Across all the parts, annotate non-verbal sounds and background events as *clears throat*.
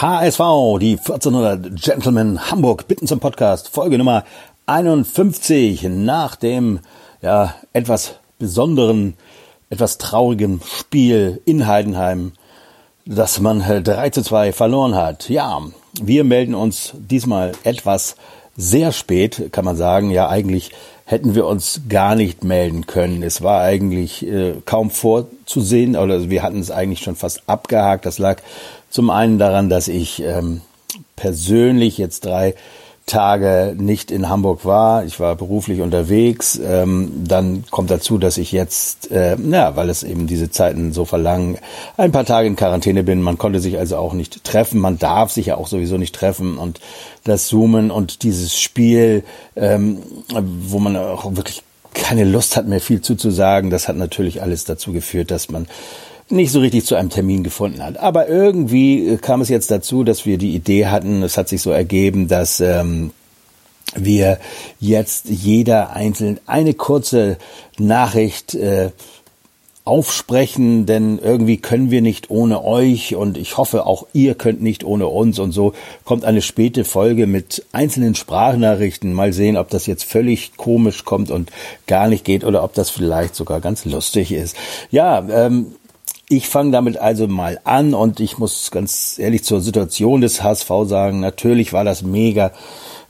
HSV, die 1400 Gentlemen Hamburg bitten zum Podcast, Folge Nummer 51 nach dem ja etwas besonderen, etwas traurigen Spiel in Heidenheim, das man 3 zu 2 verloren hat. Ja, wir melden uns diesmal etwas sehr spät, kann man sagen. Ja, eigentlich hätten wir uns gar nicht melden können. Es war eigentlich äh, kaum vorzusehen, oder wir hatten es eigentlich schon fast abgehakt. Das lag zum einen daran, dass ich ähm, persönlich jetzt drei Tage nicht in Hamburg war. Ich war beruflich unterwegs. Ähm, dann kommt dazu, dass ich jetzt, äh, ja, weil es eben diese Zeiten so verlangen, ein paar Tage in Quarantäne bin. Man konnte sich also auch nicht treffen. Man darf sich ja auch sowieso nicht treffen. Und das Zoomen und dieses Spiel, ähm, wo man auch wirklich keine Lust hat, mehr viel zuzusagen, das hat natürlich alles dazu geführt, dass man nicht so richtig zu einem Termin gefunden hat. Aber irgendwie äh, kam es jetzt dazu, dass wir die Idee hatten, es hat sich so ergeben, dass ähm, wir jetzt jeder einzeln eine kurze Nachricht äh, aufsprechen, denn irgendwie können wir nicht ohne euch und ich hoffe auch ihr könnt nicht ohne uns und so kommt eine späte Folge mit einzelnen Sprachnachrichten. Mal sehen, ob das jetzt völlig komisch kommt und gar nicht geht oder ob das vielleicht sogar ganz lustig ist. Ja, ähm, ich fange damit also mal an und ich muss ganz ehrlich zur Situation des HSV sagen, natürlich war das mega.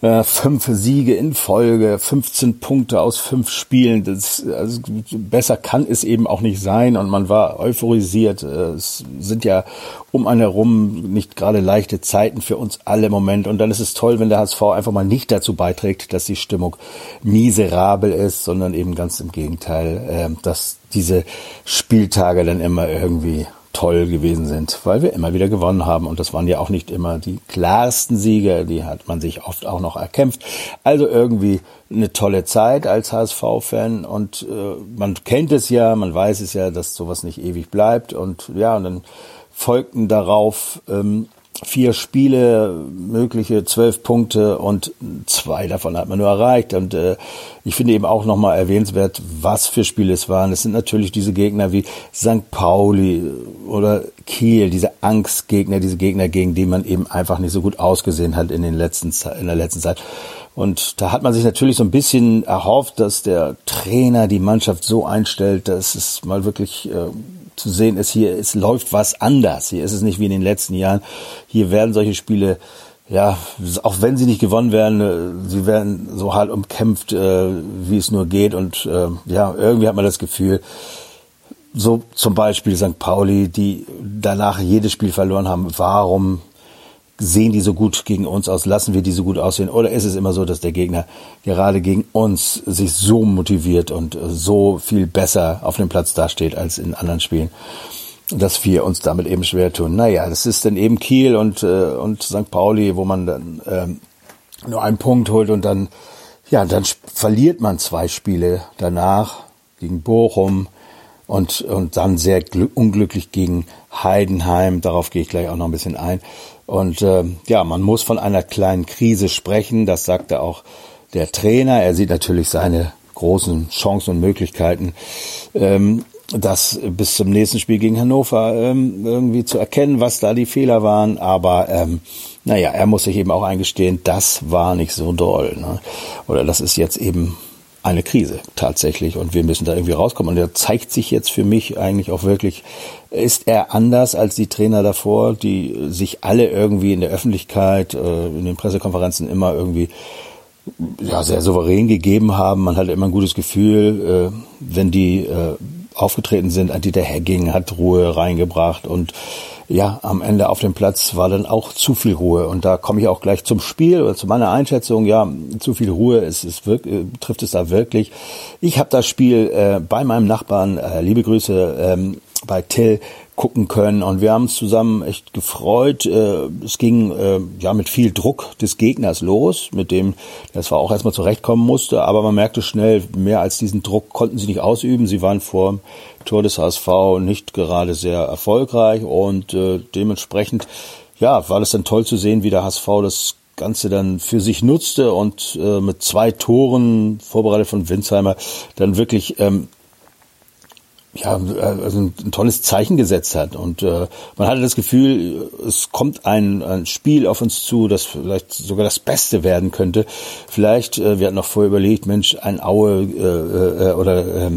Äh, fünf Siege in Folge, 15 Punkte aus fünf Spielen. Das, also besser kann es eben auch nicht sein und man war euphorisiert. Äh, es sind ja um einen herum nicht gerade leichte Zeiten für uns alle im Moment. Und dann ist es toll, wenn der HSV einfach mal nicht dazu beiträgt, dass die Stimmung miserabel ist, sondern eben ganz im Gegenteil, äh, dass diese Spieltage dann immer irgendwie toll gewesen sind, weil wir immer wieder gewonnen haben. Und das waren ja auch nicht immer die klarsten Siege, die hat man sich oft auch noch erkämpft. Also irgendwie eine tolle Zeit als HSV-Fan und äh, man kennt es ja, man weiß es ja, dass sowas nicht ewig bleibt. Und ja, und dann folgten darauf ähm, vier Spiele, mögliche zwölf Punkte und zwei davon hat man nur erreicht. Und äh, ich finde eben auch nochmal erwähnenswert, was für Spiele es waren. Es sind natürlich diese Gegner wie St. Pauli oder Kiel, diese Angstgegner, diese Gegner, gegen die man eben einfach nicht so gut ausgesehen hat in den letzten in der letzten Zeit. Und da hat man sich natürlich so ein bisschen erhofft, dass der Trainer die Mannschaft so einstellt, dass es mal wirklich äh, zu sehen ist, hier es läuft was anders. Hier ist es nicht wie in den letzten Jahren. Hier werden solche Spiele ja, auch wenn sie nicht gewonnen werden, äh, sie werden so hart umkämpft, äh, wie es nur geht. Und äh, ja, irgendwie hat man das Gefühl, so zum Beispiel St. Pauli, die danach jedes Spiel verloren haben, warum sehen die so gut gegen uns aus, lassen wir die so gut aussehen? Oder ist es immer so, dass der Gegner gerade gegen uns sich so motiviert und so viel besser auf dem Platz dasteht als in anderen Spielen? dass wir uns damit eben schwer tun. Naja, das ist dann eben Kiel und, äh, und St. Pauli, wo man dann ähm, nur einen Punkt holt und dann, ja, dann verliert man zwei Spiele danach gegen Bochum und, und dann sehr unglücklich gegen Heidenheim. Darauf gehe ich gleich auch noch ein bisschen ein. Und äh, ja, man muss von einer kleinen Krise sprechen. Das sagte auch der Trainer. Er sieht natürlich seine großen Chancen und Möglichkeiten, ähm, das bis zum nächsten Spiel gegen Hannover ähm, irgendwie zu erkennen, was da die Fehler waren. Aber ähm, naja, er muss sich eben auch eingestehen, das war nicht so doll. Ne? Oder das ist jetzt eben eine Krise tatsächlich und wir müssen da irgendwie rauskommen. Und er zeigt sich jetzt für mich eigentlich auch wirklich, ist er anders als die Trainer davor, die sich alle irgendwie in der Öffentlichkeit, äh, in den Pressekonferenzen immer irgendwie ja, sehr souverän gegeben haben. Man hatte immer ein gutes Gefühl, äh, wenn die äh, aufgetreten sind. Dieter Hegging hat Ruhe reingebracht und ja, am Ende auf dem Platz war dann auch zu viel Ruhe. Und da komme ich auch gleich zum Spiel oder zu meiner Einschätzung. Ja, zu viel Ruhe ist, ist wirklich, trifft es da wirklich. Ich habe das Spiel äh, bei meinem Nachbarn, äh, liebe Grüße, ähm, bei Till gucken können und wir haben uns zusammen echt gefreut. Äh, es ging äh, ja mit viel Druck des Gegners los, mit dem das war auch erstmal zurechtkommen musste, aber man merkte schnell, mehr als diesen Druck konnten sie nicht ausüben. Sie waren vor Tor des HSV nicht gerade sehr erfolgreich und äh, dementsprechend ja, war das dann toll zu sehen, wie der HSV das Ganze dann für sich nutzte und mit zwei Toren, vorbereitet von Winsheimer, dann wirklich ähm, ja, also ein, tolles Zeichen gesetzt hat. Und äh, man hatte das Gefühl, es kommt ein, ein Spiel auf uns zu, das vielleicht sogar das Beste werden könnte. Vielleicht, äh, wir hatten noch vorher überlegt, Mensch, ein Aue äh, äh, oder äh,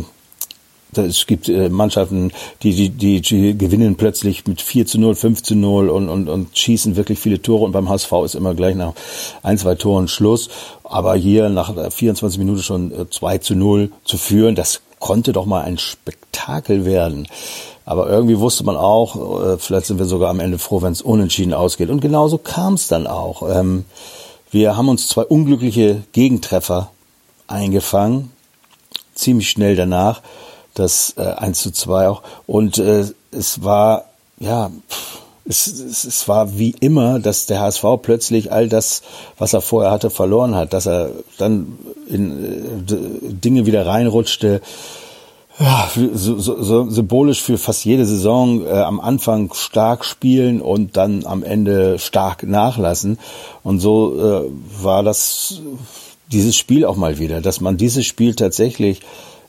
es gibt äh, Mannschaften, die, die, die, die gewinnen plötzlich mit 4 zu 0, 5 zu 0 und, und, und schießen wirklich viele Tore und beim HSV ist immer gleich nach ein, zwei Toren Schluss. Aber hier nach 24 Minuten schon 2 äh, zu 0 zu führen, das konnte doch mal ein Spektakel werden. Aber irgendwie wusste man auch, äh, vielleicht sind wir sogar am Ende froh, wenn es unentschieden ausgeht. Und genauso kam es dann auch. Ähm, wir haben uns zwei unglückliche Gegentreffer eingefangen, ziemlich schnell danach, das äh, 1 zu 2 auch. Und äh, es war, ja, es, es, es war wie immer, dass der HSV plötzlich all das, was er vorher hatte, verloren hat, dass er dann in äh, Dinge wieder reinrutschte. Ja, so, so, so symbolisch für fast jede Saison äh, am Anfang stark spielen und dann am Ende stark nachlassen. Und so äh, war das dieses Spiel auch mal wieder, dass man dieses Spiel tatsächlich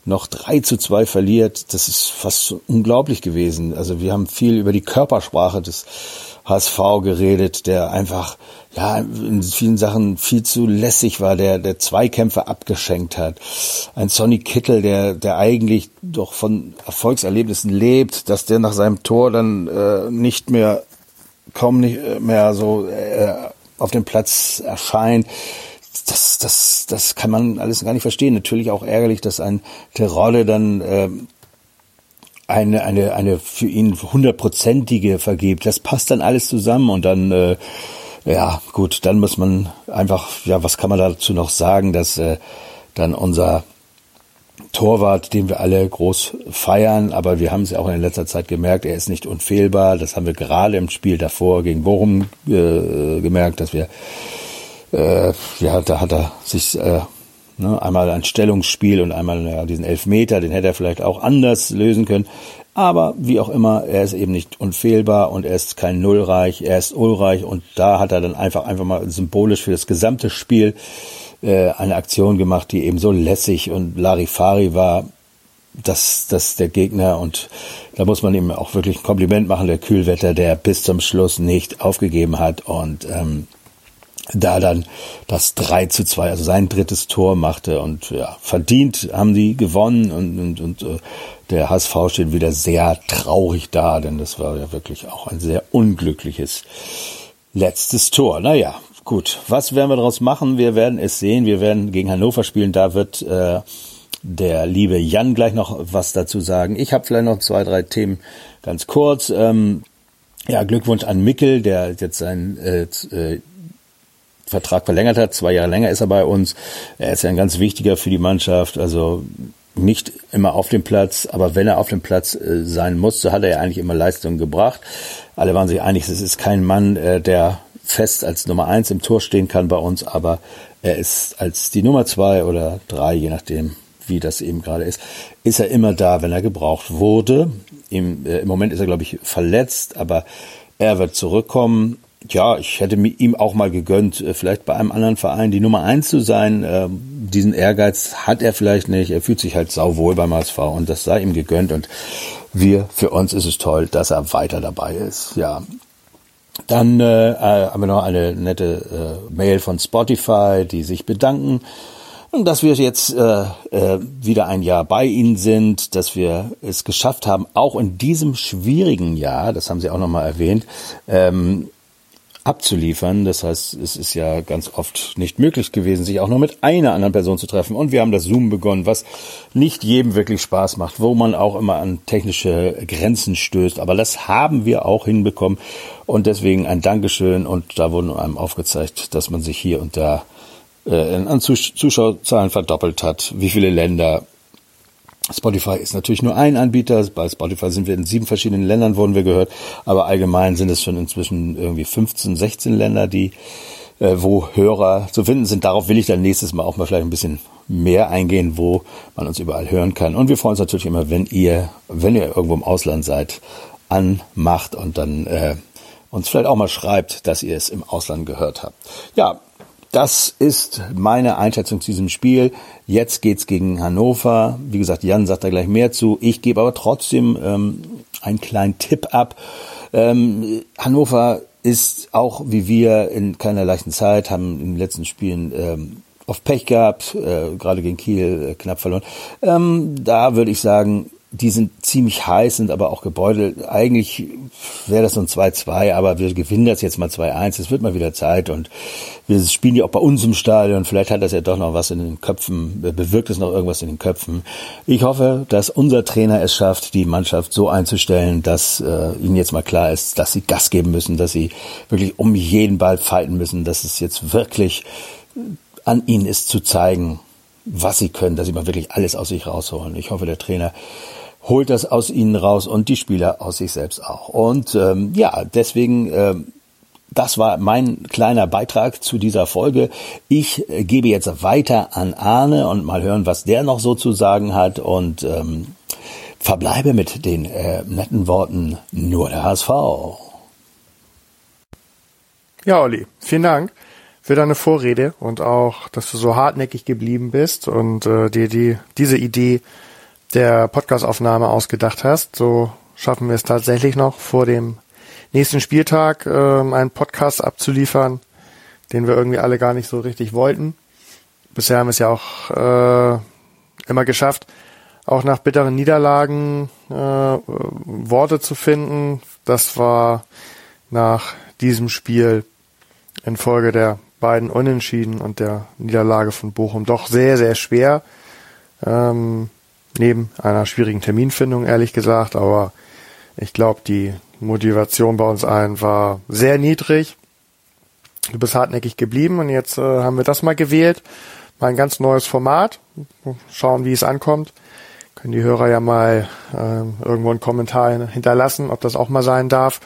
noch drei zu zwei verliert, das ist fast unglaublich gewesen. Also wir haben viel über die Körpersprache des HSV geredet, der einfach ja in vielen Sachen viel zu lässig war, der der Zweikämpfe abgeschenkt hat. Ein Sonny Kittel, der der eigentlich doch von Erfolgserlebnissen lebt, dass der nach seinem Tor dann äh, nicht mehr kaum nicht mehr so äh, auf dem Platz erscheint. Das, das, das kann man alles gar nicht verstehen. Natürlich auch ärgerlich, dass ein Terodde dann äh, eine, eine, eine für ihn hundertprozentige vergibt. Das passt dann alles zusammen und dann äh, ja, gut, dann muss man einfach, ja, was kann man dazu noch sagen, dass äh, dann unser Torwart, den wir alle groß feiern, aber wir haben es ja auch in letzter Zeit gemerkt, er ist nicht unfehlbar. Das haben wir gerade im Spiel davor gegen Bochum äh, gemerkt, dass wir, äh, ja, da hat er sich äh, ne, einmal ein Stellungsspiel und einmal ja, diesen Elfmeter, den hätte er vielleicht auch anders lösen können. Aber wie auch immer, er ist eben nicht unfehlbar und er ist kein Nullreich, er ist Ulreich und da hat er dann einfach einfach mal symbolisch für das gesamte Spiel äh, eine Aktion gemacht, die eben so lässig und Larifari war, dass, dass der Gegner und da muss man ihm auch wirklich ein Kompliment machen, der Kühlwetter, der bis zum Schluss nicht aufgegeben hat und ähm, da dann das 3 zu 2, also sein drittes Tor machte und ja, verdient haben die gewonnen und, und, und äh, der HSV steht wieder sehr traurig da, denn das war ja wirklich auch ein sehr unglückliches letztes Tor. Naja, gut, was werden wir daraus machen? Wir werden es sehen, wir werden gegen Hannover spielen, da wird äh, der liebe Jan gleich noch was dazu sagen. Ich habe vielleicht noch zwei, drei Themen ganz kurz. Ähm, ja, Glückwunsch an Mickel, der jetzt sein äh, äh Vertrag verlängert hat. Zwei Jahre länger ist er bei uns. Er ist ja ein ganz wichtiger für die Mannschaft. Also nicht immer auf dem Platz, aber wenn er auf dem Platz äh, sein muss, so hat er ja eigentlich immer Leistungen gebracht. Alle waren sich einig, es ist kein Mann, äh, der fest als Nummer eins im Tor stehen kann bei uns, aber er ist als die Nummer zwei oder drei, je nachdem, wie das eben gerade ist, ist er immer da, wenn er gebraucht wurde. Im, äh, im Moment ist er, glaube ich, verletzt, aber er wird zurückkommen ja, ich hätte ihm auch mal gegönnt, äh, vielleicht bei einem anderen Verein die Nummer eins zu sein. Ähm, diesen Ehrgeiz hat er vielleicht nicht. Er fühlt sich halt sauwohl beim HSV und das sei ihm gegönnt. Und wir, für uns ist es toll, dass er weiter dabei ist. Ja. Dann äh, äh haben wir noch eine nette äh, Mail von Spotify, die sich bedanken dass wir jetzt äh, äh, wieder ein Jahr bei Ihnen sind, dass wir es geschafft haben, auch in diesem schwierigen Jahr, das haben Sie auch nochmal erwähnt, ähm, abzuliefern. Das heißt, es ist ja ganz oft nicht möglich gewesen, sich auch nur mit einer anderen Person zu treffen. Und wir haben das Zoom begonnen, was nicht jedem wirklich Spaß macht, wo man auch immer an technische Grenzen stößt. Aber das haben wir auch hinbekommen. Und deswegen ein Dankeschön. Und da wurden einem aufgezeigt, dass man sich hier und da äh, an Zuschauerzahlen verdoppelt hat, wie viele Länder Spotify ist natürlich nur ein Anbieter. Bei Spotify sind wir in sieben verschiedenen Ländern, wurden wir gehört. Aber allgemein sind es schon inzwischen irgendwie 15, 16 Länder, die, äh, wo Hörer zu finden sind. Darauf will ich dann nächstes Mal auch mal vielleicht ein bisschen mehr eingehen, wo man uns überall hören kann. Und wir freuen uns natürlich immer, wenn ihr, wenn ihr irgendwo im Ausland seid, anmacht und dann äh, uns vielleicht auch mal schreibt, dass ihr es im Ausland gehört habt. Ja, das ist meine Einschätzung zu diesem Spiel. Jetzt geht's gegen Hannover. Wie gesagt, Jan sagt da gleich mehr zu. Ich gebe aber trotzdem ähm, einen kleinen Tipp ab. Ähm, Hannover ist auch wie wir in keiner leichten Zeit, haben in den letzten Spielen ähm, oft Pech gehabt, äh, gerade gegen Kiel äh, knapp verloren. Ähm, da würde ich sagen, die sind ziemlich heiß, sind aber auch gebeutelt. Eigentlich wäre das so ein 2-2, aber wir gewinnen das jetzt mal 2-1. Es wird mal wieder Zeit und wir spielen ja auch bei uns im Stadion. Vielleicht hat das ja doch noch was in den Köpfen, bewirkt es noch irgendwas in den Köpfen. Ich hoffe, dass unser Trainer es schafft, die Mannschaft so einzustellen, dass äh, ihnen jetzt mal klar ist, dass sie Gas geben müssen, dass sie wirklich um jeden Ball fighten müssen, dass es jetzt wirklich an ihnen ist zu zeigen, was sie können, dass sie mal wirklich alles aus sich rausholen. Ich hoffe, der Trainer holt das aus ihnen raus und die Spieler aus sich selbst auch. Und ähm, ja, deswegen, ähm, das war mein kleiner Beitrag zu dieser Folge. Ich äh, gebe jetzt weiter an Arne und mal hören, was der noch so zu sagen hat und ähm, verbleibe mit den äh, netten Worten nur der HSV. Ja, Olli, vielen Dank für deine Vorrede und auch, dass du so hartnäckig geblieben bist und äh, dir die, diese Idee der Podcastaufnahme ausgedacht hast. So schaffen wir es tatsächlich noch vor dem nächsten Spieltag ähm, einen Podcast abzuliefern, den wir irgendwie alle gar nicht so richtig wollten. Bisher haben wir es ja auch äh, immer geschafft, auch nach bitteren Niederlagen äh, Worte zu finden. Das war nach diesem Spiel infolge der beiden Unentschieden und der Niederlage von Bochum doch sehr, sehr schwer. Ähm, neben einer schwierigen Terminfindung, ehrlich gesagt. Aber ich glaube, die Motivation bei uns allen war sehr niedrig. Du bist hartnäckig geblieben und jetzt äh, haben wir das mal gewählt. Mal ein ganz neues Format. Schauen, wie es ankommt. Können die Hörer ja mal äh, irgendwo einen Kommentar hinterlassen, ob das auch mal sein darf,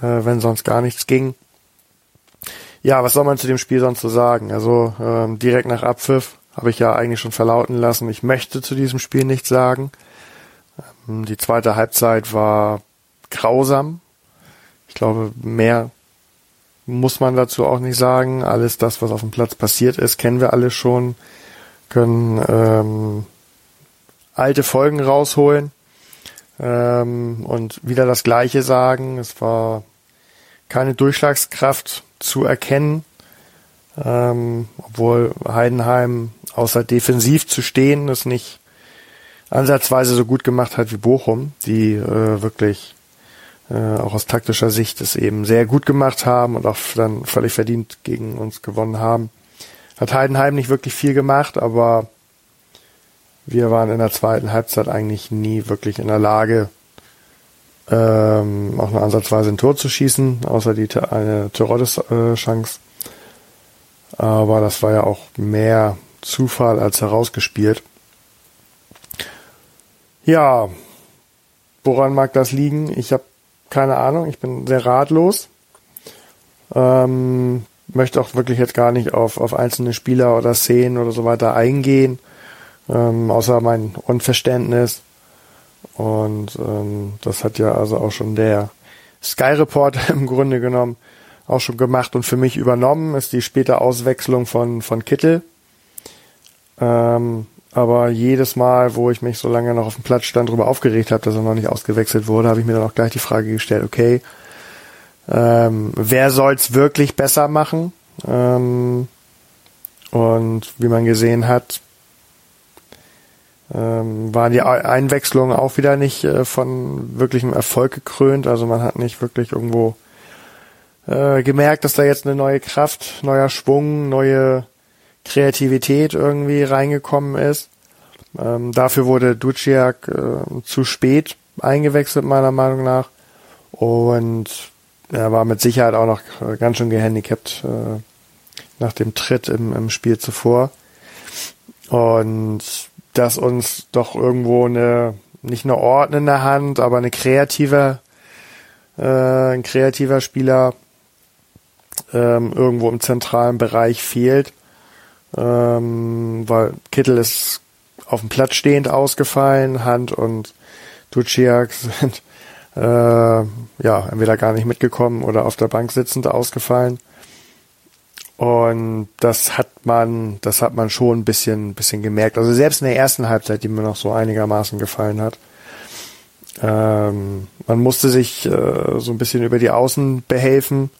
äh, wenn sonst gar nichts ging. Ja, was soll man zu dem Spiel sonst so sagen? Also ähm, direkt nach Abpfiff habe ich ja eigentlich schon verlauten lassen, ich möchte zu diesem Spiel nichts sagen. Ähm, die zweite Halbzeit war grausam. Ich glaube, mehr muss man dazu auch nicht sagen. Alles das, was auf dem Platz passiert ist, kennen wir alle schon, können ähm, alte Folgen rausholen ähm, und wieder das Gleiche sagen. Es war keine Durchschlagskraft zu erkennen, ähm, obwohl Heidenheim außer defensiv zu stehen, es nicht ansatzweise so gut gemacht hat wie Bochum, die äh, wirklich äh, auch aus taktischer Sicht es eben sehr gut gemacht haben und auch dann völlig verdient gegen uns gewonnen haben. Hat Heidenheim nicht wirklich viel gemacht, aber wir waren in der zweiten Halbzeit eigentlich nie wirklich in der Lage, ähm, auch nur ansatzweise ein Tor zu schießen, außer die eine Teroddes-Chance. Aber das war ja auch mehr Zufall als herausgespielt. Ja, woran mag das liegen? Ich habe keine Ahnung, ich bin sehr ratlos. Ähm, möchte auch wirklich jetzt gar nicht auf, auf einzelne Spieler oder Szenen oder so weiter eingehen, ähm, außer mein Unverständnis. Und ähm, das hat ja also auch schon der Sky Report *laughs* im Grunde genommen auch schon gemacht und für mich übernommen, ist die späte Auswechslung von, von Kittel. Ähm, aber jedes Mal, wo ich mich so lange noch auf dem Platz stand, darüber aufgeregt habe, dass er noch nicht ausgewechselt wurde, habe ich mir dann auch gleich die Frage gestellt, okay, ähm, wer soll's wirklich besser machen? Ähm, und wie man gesehen hat, ähm, waren die Einwechslungen auch wieder nicht äh, von wirklichem Erfolg gekrönt. Also man hat nicht wirklich irgendwo äh, gemerkt, dass da jetzt eine neue Kraft, neuer Schwung, neue Kreativität irgendwie reingekommen ist. Ähm, dafür wurde Duciak äh, zu spät eingewechselt, meiner Meinung nach. Und er war mit Sicherheit auch noch äh, ganz schön gehandicapt äh, nach dem Tritt im, im Spiel zuvor. Und dass uns doch irgendwo eine, nicht eine ordnende Hand, aber eine kreative, äh, ein kreativer Spieler ähm, irgendwo im zentralen Bereich fehlt ähm, weil Kittel ist auf dem Platz stehend ausgefallen, Hand und Duciak sind äh, ja entweder gar nicht mitgekommen oder auf der Bank sitzend ausgefallen. Und das hat man, das hat man schon ein bisschen, bisschen gemerkt. Also selbst in der ersten Halbzeit, die mir noch so einigermaßen gefallen hat. Ähm, man musste sich äh, so ein bisschen über die Außen behelfen,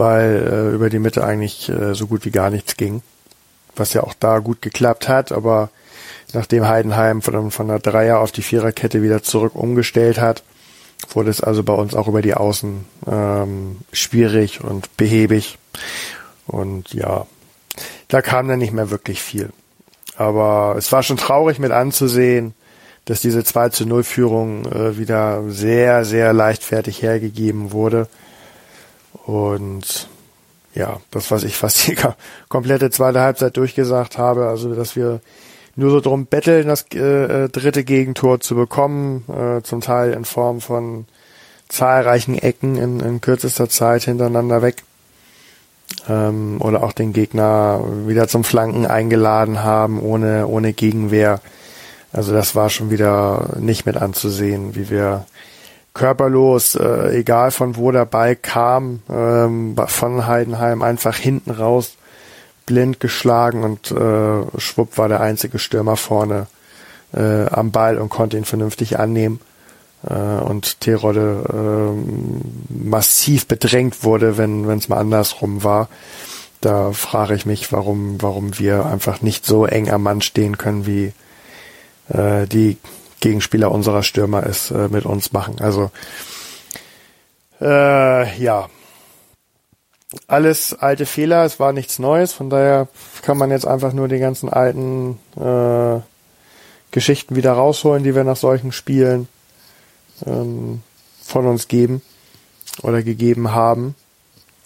weil äh, über die Mitte eigentlich äh, so gut wie gar nichts ging. Was ja auch da gut geklappt hat, aber nachdem Heidenheim von, von der Dreier auf die Viererkette wieder zurück umgestellt hat, wurde es also bei uns auch über die Außen ähm, schwierig und behäbig. Und ja, da kam dann nicht mehr wirklich viel. Aber es war schon traurig mit anzusehen, dass diese 2 zu 0 Führung äh, wieder sehr, sehr leichtfertig hergegeben wurde. Und ja, das, was ich fast die *laughs* komplette zweite Halbzeit durchgesagt habe, also dass wir nur so drum betteln, das äh, äh, dritte Gegentor zu bekommen, äh, zum Teil in Form von zahlreichen Ecken in, in kürzester Zeit hintereinander weg. Ähm, oder auch den Gegner wieder zum Flanken eingeladen haben, ohne, ohne Gegenwehr. Also das war schon wieder nicht mit anzusehen, wie wir körperlos, äh, egal von wo der Ball kam, ähm, von Heidenheim einfach hinten raus blind geschlagen und äh, Schwupp war der einzige Stürmer vorne äh, am Ball und konnte ihn vernünftig annehmen. Äh, und Terodde äh, massiv bedrängt wurde, wenn es mal andersrum war. Da frage ich mich, warum, warum wir einfach nicht so eng am Mann stehen können, wie äh, die Gegenspieler unserer Stürmer es äh, mit uns machen. Also äh, ja, alles alte Fehler, es war nichts Neues, von daher kann man jetzt einfach nur die ganzen alten äh, Geschichten wieder rausholen, die wir nach solchen Spielen ähm, von uns geben oder gegeben haben.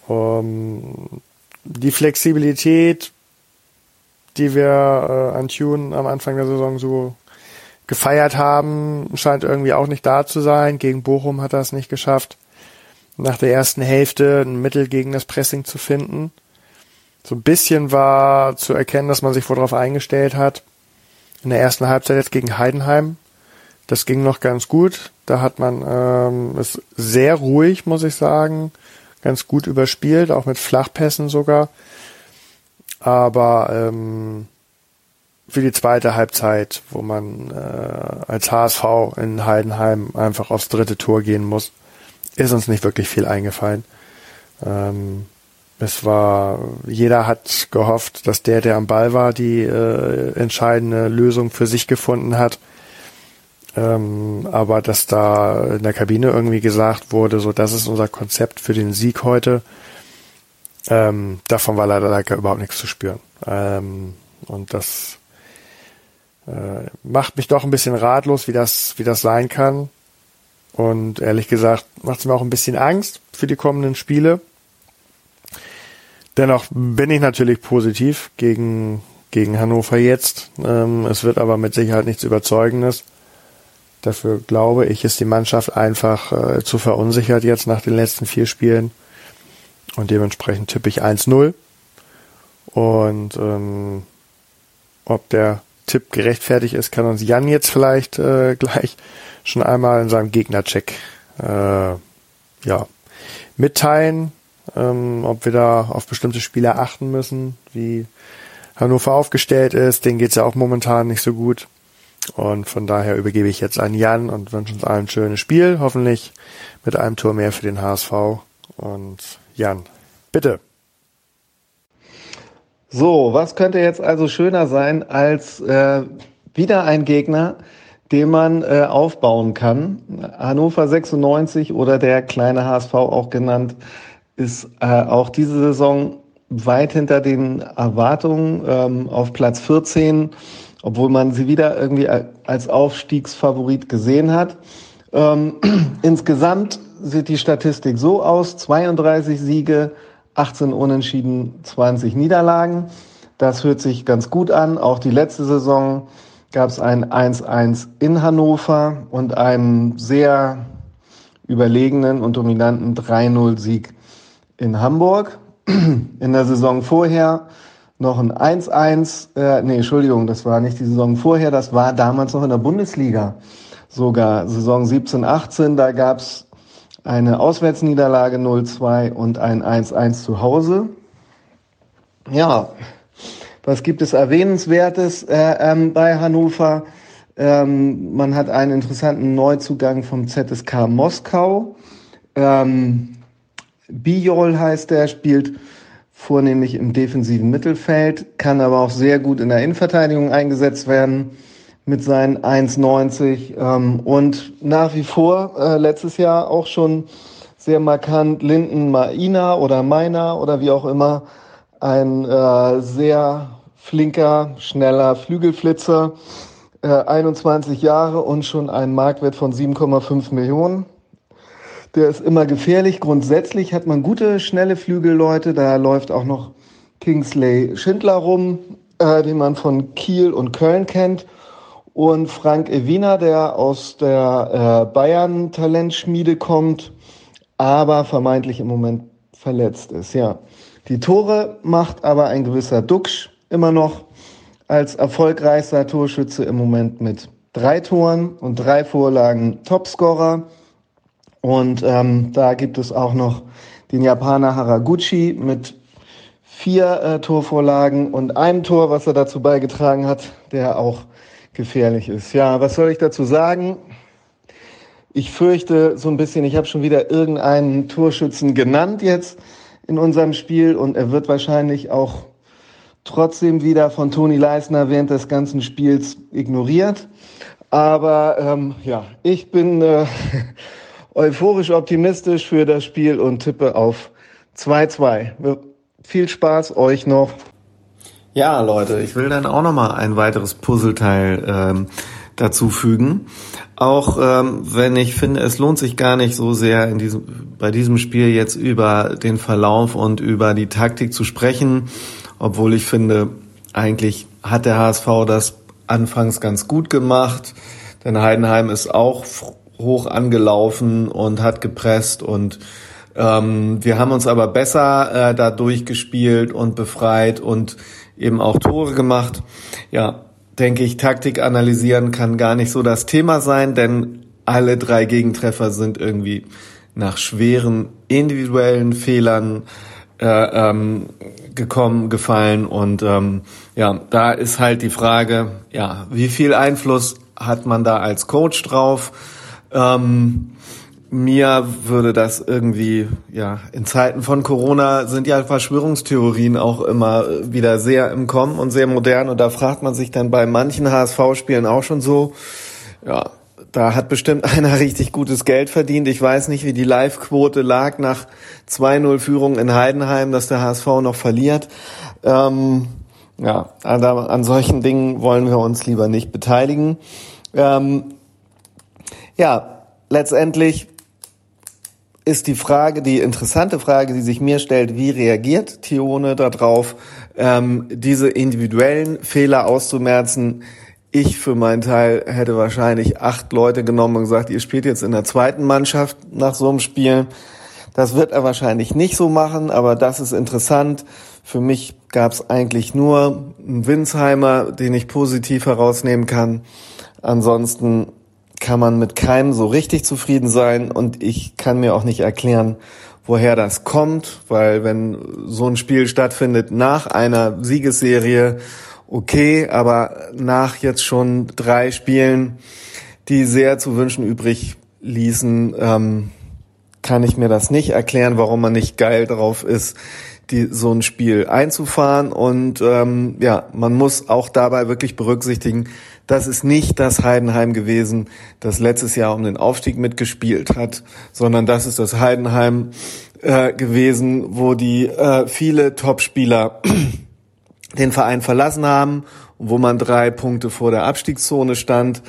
Um, die Flexibilität, die wir äh, an Tune am Anfang der Saison so gefeiert haben, scheint irgendwie auch nicht da zu sein. Gegen Bochum hat er es nicht geschafft nach der ersten Hälfte ein Mittel gegen das Pressing zu finden. So ein bisschen war zu erkennen, dass man sich worauf eingestellt hat. In der ersten Halbzeit jetzt gegen Heidenheim. Das ging noch ganz gut. Da hat man ähm, es sehr ruhig, muss ich sagen, ganz gut überspielt, auch mit Flachpässen sogar. Aber ähm, für die zweite Halbzeit, wo man äh, als HSV in Heidenheim einfach aufs dritte Tor gehen muss, ist uns nicht wirklich viel eingefallen. Ähm, es war, jeder hat gehofft, dass der, der am Ball war, die äh, entscheidende Lösung für sich gefunden hat. Ähm, aber dass da in der Kabine irgendwie gesagt wurde, so das ist unser Konzept für den Sieg heute, ähm, davon war leider, leider überhaupt nichts zu spüren. Ähm, und das äh, macht mich doch ein bisschen ratlos, wie das, wie das sein kann. Und ehrlich gesagt macht es mir auch ein bisschen Angst für die kommenden Spiele. Dennoch bin ich natürlich positiv gegen, gegen Hannover jetzt. Ähm, es wird aber mit Sicherheit nichts Überzeugendes. Dafür glaube ich, ist die Mannschaft einfach äh, zu verunsichert jetzt nach den letzten vier Spielen. Und dementsprechend tippe ich 1-0. Und ähm, ob der Tipp gerechtfertigt ist, kann uns Jan jetzt vielleicht äh, *laughs* gleich schon einmal in seinem Gegnercheck äh, ja, mitteilen, ähm, ob wir da auf bestimmte Spieler achten müssen, wie Hannover aufgestellt ist. Den geht's ja auch momentan nicht so gut. Und von daher übergebe ich jetzt an Jan und wünsche uns allen ein schönes Spiel. Hoffentlich mit einem Tor mehr für den HSV. Und Jan, bitte. So, was könnte jetzt also schöner sein als äh, wieder ein Gegner, den man äh, aufbauen kann. Hannover 96 oder der kleine HSV auch genannt, ist äh, auch diese Saison weit hinter den Erwartungen ähm, auf Platz 14, obwohl man sie wieder irgendwie als Aufstiegsfavorit gesehen hat. Ähm, *clears throat* insgesamt sieht die Statistik so aus, 32 Siege, 18 Unentschieden, 20 Niederlagen. Das hört sich ganz gut an. Auch die letzte Saison gab es ein 1-1 in Hannover und einen sehr überlegenen und dominanten 3-0-Sieg in Hamburg. *clears throat* In der Saison vorher noch ein 1-1, äh, nee, Entschuldigung, das war nicht die Saison vorher, das war damals noch in der Bundesliga. Sogar Saison 17, 18, da gab es eine Auswärtsniederlage 0-2 und ein 1-1 zu Hause. Ja, was gibt es Erwähnenswertes äh, ähm, bei Hannover? Ähm, man hat einen interessanten Neuzugang vom ZSK Moskau. Ähm, Bijol heißt der, spielt vornehmlich im defensiven Mittelfeld, kann aber auch sehr gut in der Innenverteidigung eingesetzt werden mit seinen 1,90 ähm, und nach wie vor äh, letztes Jahr auch schon sehr markant Linden Maina oder Meiner oder wie auch immer ein äh, sehr flinker, schneller Flügelflitzer, äh, 21 Jahre und schon einen Marktwert von 7,5 Millionen. Der ist immer gefährlich. Grundsätzlich hat man gute, schnelle Flügelleute. Da läuft auch noch Kingsley Schindler rum, äh, den man von Kiel und Köln kennt und Frank Evina, der aus der äh, Bayern-Talentschmiede kommt, aber vermeintlich im Moment verletzt ist. Ja, die Tore macht aber ein gewisser Duxch immer noch als erfolgreichster Torschütze im Moment mit drei Toren und drei Vorlagen Topscorer. Und ähm, da gibt es auch noch den Japaner Haraguchi mit vier äh, Torvorlagen und einem Tor, was er dazu beigetragen hat, der auch gefährlich ist. Ja, was soll ich dazu sagen? Ich fürchte so ein bisschen, ich habe schon wieder irgendeinen Torschützen genannt jetzt in unserem Spiel und er wird wahrscheinlich auch trotzdem wieder von Toni Leisner während des ganzen Spiels ignoriert. Aber ähm, ja, ich bin äh, *laughs* euphorisch optimistisch für das Spiel und tippe auf 2-2. Viel Spaß euch noch. Ja, Leute, ich will dann auch noch mal ein weiteres Puzzleteil ähm, dazu fügen. Auch ähm, wenn ich finde, es lohnt sich gar nicht so sehr in diesem, bei diesem Spiel jetzt über den Verlauf und über die Taktik zu sprechen, obwohl ich finde, eigentlich hat der HSV das anfangs ganz gut gemacht. Denn Heidenheim ist auch hoch angelaufen und hat gepresst und ähm, wir haben uns aber besser äh, da durchgespielt und befreit und eben auch Tore gemacht. Ja, denke ich, Taktik analysieren kann gar nicht so das Thema sein, denn alle drei Gegentreffer sind irgendwie nach schweren individuellen Fehlern äh, ähm, gekommen, gefallen und ähm, ja, da ist halt die Frage, ja, wie viel Einfluss hat man da als Coach drauf? Ähm, mir würde das irgendwie, ja, in Zeiten von Corona sind ja Verschwörungstheorien auch immer wieder sehr im Kommen und sehr modern und da fragt man sich dann bei manchen HSV-Spielen auch schon so, ja, da hat bestimmt *laughs* einer richtig gutes Geld verdient. Ich weiß nicht, wie die Live-Quote lag nach 2-0 Führung in Heidenheim, dass der HSV noch verliert. Ähm, ja, an, an solchen Dingen wollen wir uns lieber nicht beteiligen. Ähm, ja, letztendlich ist die Frage, die interessante Frage, die sich mir stellt, wie reagiert Tione darauf, ähm, diese individuellen Fehler auszumerzen? Ich für meinen Teil hätte wahrscheinlich acht Leute genommen und gesagt, ihr spielt jetzt in der zweiten Mannschaft nach so einem Spiel. Das wird er wahrscheinlich nicht so machen, aber das ist interessant. Für mich gab es eigentlich nur einen Winsheimer, den ich positiv herausnehmen kann. Ansonsten kann man mit keinem so richtig zufrieden sein und ich kann mir auch nicht erklären, woher das kommt, weil wenn so ein Spiel stattfindet nach einer Siegesserie, okay, aber nach jetzt schon drei Spielen, die sehr zu wünschen übrig ließen, ähm, kann ich mir das nicht erklären, warum man nicht geil drauf ist, die, so ein Spiel einzufahren. Und ähm, ja, man muss auch dabei wirklich berücksichtigen, das ist nicht das Heidenheim gewesen, das letztes Jahr um den Aufstieg mitgespielt hat, sondern das ist das Heidenheim äh, gewesen, wo die äh, viele Topspieler *clears throat* den Verein verlassen haben, wo man drei Punkte vor der Abstiegszone stand.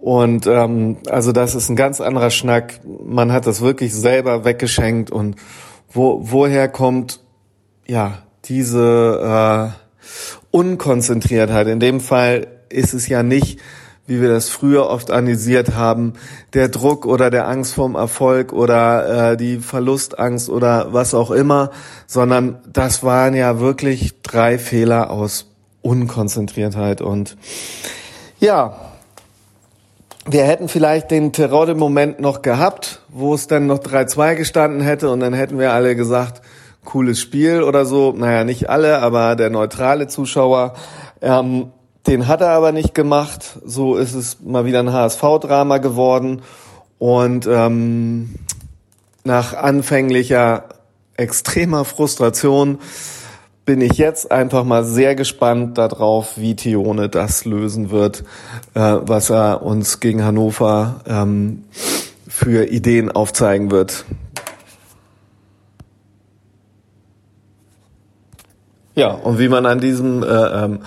Und ähm, also das ist ein ganz anderer Schnack. Man hat das wirklich selber weggeschenkt und wo, woher kommt ja diese äh, Unkonzentriertheit? In dem Fall ist es ja nicht, wie wir das früher oft analysiert haben, der Druck oder der Angst vorm Erfolg oder äh, die Verlustangst oder was auch immer, sondern das waren ja wirklich drei Fehler aus Unkonzentriertheit und ja, wir hätten vielleicht den Terodde-Moment noch gehabt, wo es dann noch 3-2 gestanden hätte und dann hätten wir alle gesagt, cooles Spiel oder so. Naja, nicht alle, aber der neutrale Zuschauer. Ähm, den hat er aber nicht gemacht. So ist es mal wieder ein HSV-Drama geworden. Und ähm, nach anfänglicher extremer Frustration bin ich jetzt einfach mal sehr gespannt darauf, wie Tione das lösen wird, äh, was er uns gegen Hannover ähm, für Ideen aufzeigen wird. Ja, und wie man an diesem äh, ähm,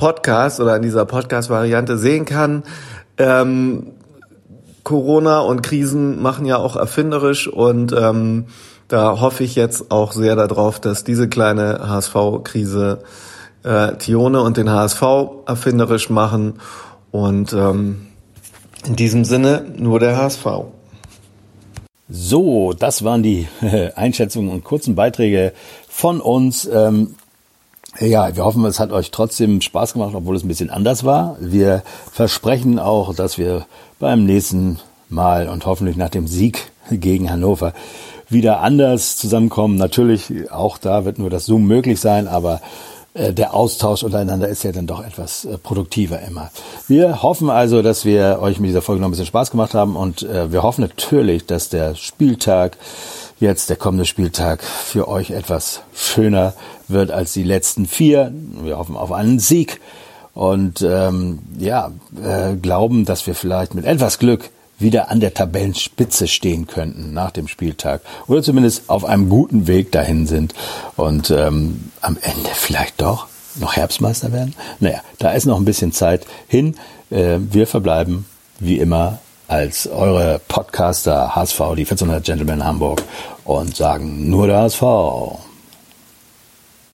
Podcast oder an dieser Podcast-Variante sehen kann, ähm, Corona und Krisen machen ja auch erfinderisch und ähm, da hoffe ich jetzt auch sehr darauf, dass diese kleine HSV-Krise äh, Tione und den HSV erfinderisch machen. Und ähm, in diesem Sinne nur der HSV. So, das waren die *laughs* Einschätzungen und kurzen Beiträge von uns. Ähm, ja, wir hoffen, es hat euch trotzdem Spaß gemacht, obwohl es ein bisschen anders war. Wir versprechen auch, dass wir beim nächsten Mal und hoffentlich nach dem Sieg gegen Hannover wieder anders zusammenkommen. Natürlich, auch da wird nur das Zoom möglich sein, aber äh, der Austausch untereinander ist ja dann doch etwas äh, produktiver immer. Wir hoffen also, dass wir euch mit dieser Folge noch ein bisschen Spaß gemacht haben und äh, wir hoffen natürlich, dass der Spieltag, jetzt der kommende Spieltag, für euch etwas schöner wird als die letzten vier. Wir hoffen auf einen Sieg und ähm, ja, äh, glauben, dass wir vielleicht mit etwas Glück wieder an der Tabellenspitze stehen könnten nach dem Spieltag oder zumindest auf einem guten Weg dahin sind und ähm, am Ende vielleicht doch noch Herbstmeister werden. Naja, da ist noch ein bisschen Zeit hin. Äh, wir verbleiben wie immer als eure Podcaster HSV, die 1400 Gentlemen Hamburg und sagen nur der HSV.